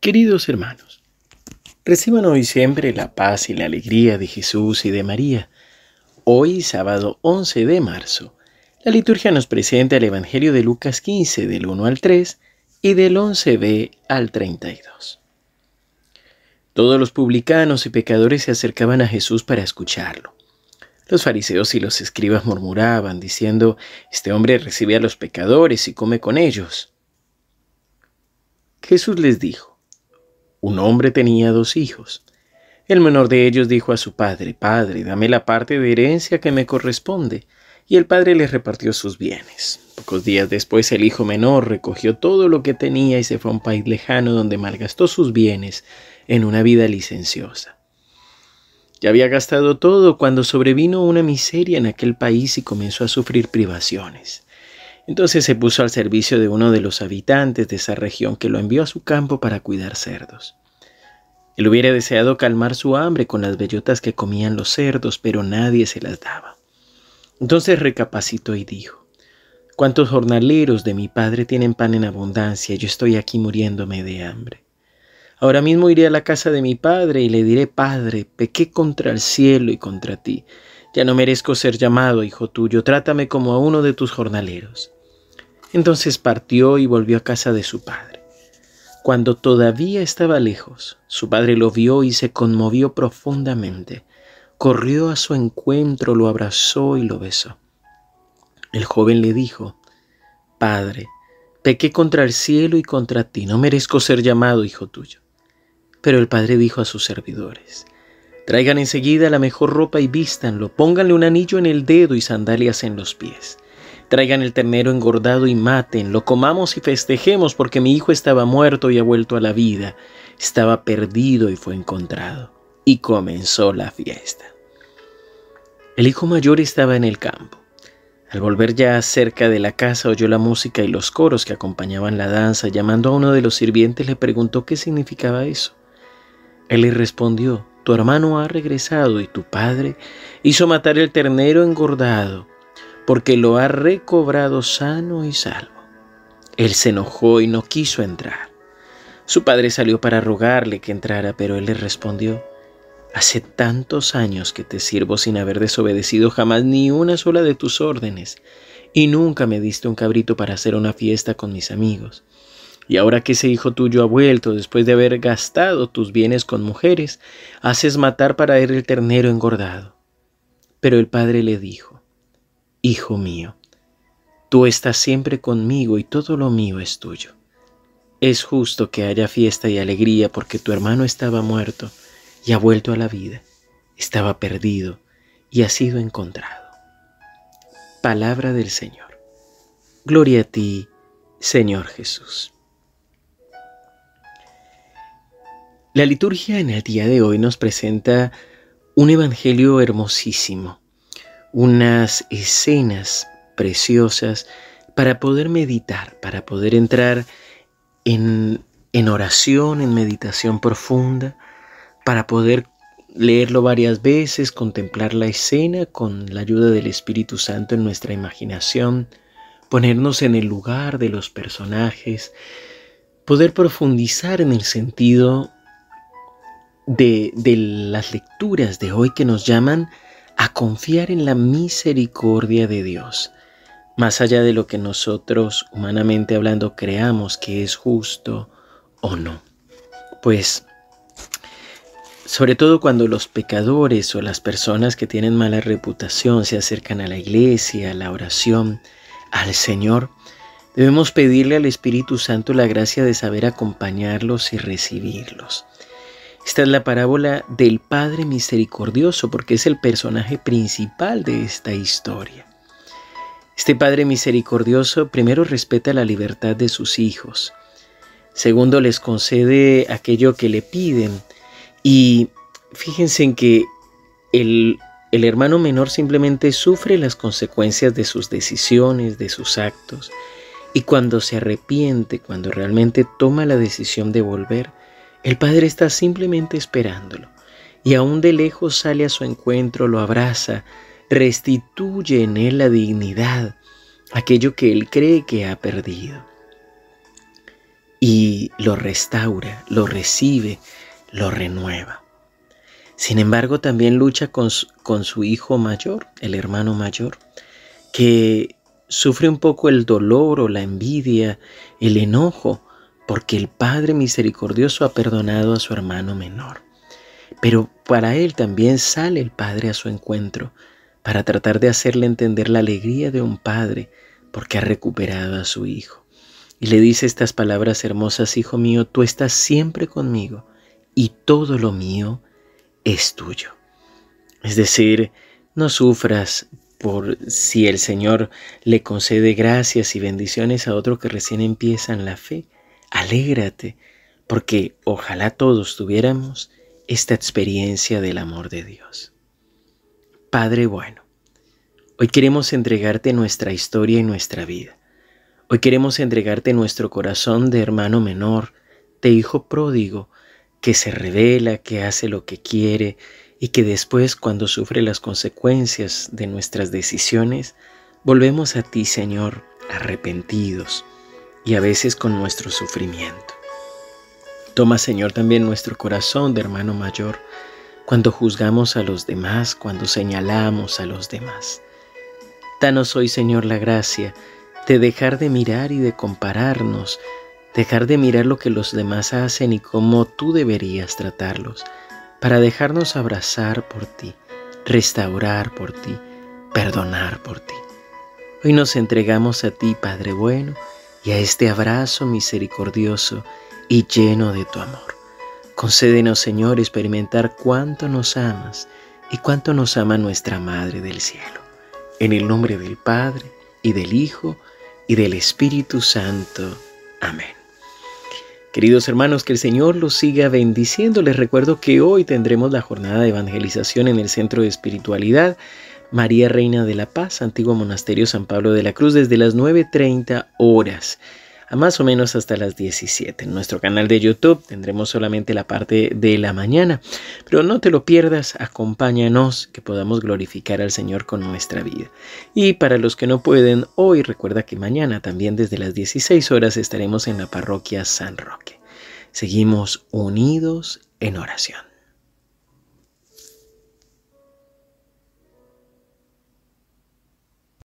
Queridos hermanos, reciban hoy siempre la paz y la alegría de Jesús y de María. Hoy, sábado 11 de marzo, la liturgia nos presenta el Evangelio de Lucas 15 del 1 al 3 y del 11b al 32. Todos los publicanos y pecadores se acercaban a Jesús para escucharlo. Los fariseos y los escribas murmuraban, diciendo, Este hombre recibe a los pecadores y come con ellos. Jesús les dijo, un hombre tenía dos hijos. El menor de ellos dijo a su padre, Padre, dame la parte de herencia que me corresponde. Y el padre le repartió sus bienes. Pocos días después el hijo menor recogió todo lo que tenía y se fue a un país lejano donde malgastó sus bienes en una vida licenciosa. Ya había gastado todo cuando sobrevino una miseria en aquel país y comenzó a sufrir privaciones. Entonces se puso al servicio de uno de los habitantes de esa región que lo envió a su campo para cuidar cerdos. Él hubiera deseado calmar su hambre con las bellotas que comían los cerdos, pero nadie se las daba. Entonces recapacitó y dijo, ¿Cuántos jornaleros de mi padre tienen pan en abundancia? Yo estoy aquí muriéndome de hambre. Ahora mismo iré a la casa de mi padre y le diré, Padre, pequé contra el cielo y contra ti. Ya no merezco ser llamado hijo tuyo, trátame como a uno de tus jornaleros. Entonces partió y volvió a casa de su padre. Cuando todavía estaba lejos, su padre lo vio y se conmovió profundamente. Corrió a su encuentro, lo abrazó y lo besó. El joven le dijo, Padre, pequé contra el cielo y contra ti, no merezco ser llamado hijo tuyo. Pero el padre dijo a sus servidores, Traigan enseguida la mejor ropa y vístanlo, pónganle un anillo en el dedo y sandalias en los pies Traigan el ternero engordado y maten, lo comamos y festejemos porque mi hijo estaba muerto y ha vuelto a la vida, estaba perdido y fue encontrado. Y comenzó la fiesta. El hijo mayor estaba en el campo. Al volver ya cerca de la casa oyó la música y los coros que acompañaban la danza. Llamando a uno de los sirvientes le preguntó qué significaba eso. Él le respondió, tu hermano ha regresado y tu padre hizo matar el ternero engordado porque lo ha recobrado sano y salvo. Él se enojó y no quiso entrar. Su padre salió para rogarle que entrara, pero él le respondió, Hace tantos años que te sirvo sin haber desobedecido jamás ni una sola de tus órdenes, y nunca me diste un cabrito para hacer una fiesta con mis amigos. Y ahora que ese hijo tuyo ha vuelto después de haber gastado tus bienes con mujeres, haces matar para él el ternero engordado. Pero el padre le dijo, Hijo mío, tú estás siempre conmigo y todo lo mío es tuyo. Es justo que haya fiesta y alegría porque tu hermano estaba muerto y ha vuelto a la vida, estaba perdido y ha sido encontrado. Palabra del Señor. Gloria a ti, Señor Jesús. La liturgia en el día de hoy nos presenta un evangelio hermosísimo unas escenas preciosas para poder meditar, para poder entrar en, en oración, en meditación profunda, para poder leerlo varias veces, contemplar la escena con la ayuda del Espíritu Santo en nuestra imaginación, ponernos en el lugar de los personajes, poder profundizar en el sentido de, de las lecturas de hoy que nos llaman a confiar en la misericordia de Dios, más allá de lo que nosotros, humanamente hablando, creamos que es justo o no. Pues, sobre todo cuando los pecadores o las personas que tienen mala reputación se acercan a la iglesia, a la oración, al Señor, debemos pedirle al Espíritu Santo la gracia de saber acompañarlos y recibirlos. Esta es la parábola del Padre Misericordioso porque es el personaje principal de esta historia. Este Padre Misericordioso primero respeta la libertad de sus hijos, segundo les concede aquello que le piden. Y fíjense en que el, el hermano menor simplemente sufre las consecuencias de sus decisiones, de sus actos, y cuando se arrepiente, cuando realmente toma la decisión de volver, el Padre está simplemente esperándolo y aún de lejos sale a su encuentro, lo abraza, restituye en él la dignidad, aquello que él cree que ha perdido. y lo restaura, lo recibe, lo renueva. Sin embargo, también lucha con su, con su hijo mayor, el hermano mayor, que sufre un poco el dolor o la envidia, el enojo, porque el Padre misericordioso ha perdonado a su hermano menor. Pero para él también sale el Padre a su encuentro, para tratar de hacerle entender la alegría de un Padre, porque ha recuperado a su hijo. Y le dice estas palabras hermosas, Hijo mío, tú estás siempre conmigo, y todo lo mío es tuyo. Es decir, no sufras por si el Señor le concede gracias y bendiciones a otro que recién empieza en la fe. Alégrate, porque ojalá todos tuviéramos esta experiencia del amor de Dios. Padre bueno, hoy queremos entregarte nuestra historia y nuestra vida. Hoy queremos entregarte nuestro corazón de hermano menor, de hijo pródigo, que se revela, que hace lo que quiere y que después cuando sufre las consecuencias de nuestras decisiones, volvemos a ti, Señor, arrepentidos y a veces con nuestro sufrimiento. Toma, Señor, también nuestro corazón de hermano mayor cuando juzgamos a los demás, cuando señalamos a los demás. Danos hoy, Señor, la gracia de dejar de mirar y de compararnos, dejar de mirar lo que los demás hacen y cómo tú deberías tratarlos, para dejarnos abrazar por ti, restaurar por ti, perdonar por ti. Hoy nos entregamos a ti, Padre bueno, y a este abrazo misericordioso y lleno de tu amor. Concédenos, Señor, experimentar cuánto nos amas y cuánto nos ama nuestra Madre del Cielo. En el nombre del Padre, y del Hijo, y del Espíritu Santo. Amén. Queridos hermanos, que el Señor los siga bendiciendo. Les recuerdo que hoy tendremos la jornada de evangelización en el Centro de Espiritualidad María Reina de la Paz, Antiguo Monasterio San Pablo de la Cruz, desde las 9.30 horas a más o menos hasta las 17. En nuestro canal de YouTube tendremos solamente la parte de la mañana, pero no te lo pierdas, acompáñanos que podamos glorificar al Señor con nuestra vida. Y para los que no pueden, hoy recuerda que mañana también desde las 16 horas estaremos en la parroquia San Roque. Seguimos unidos en oración.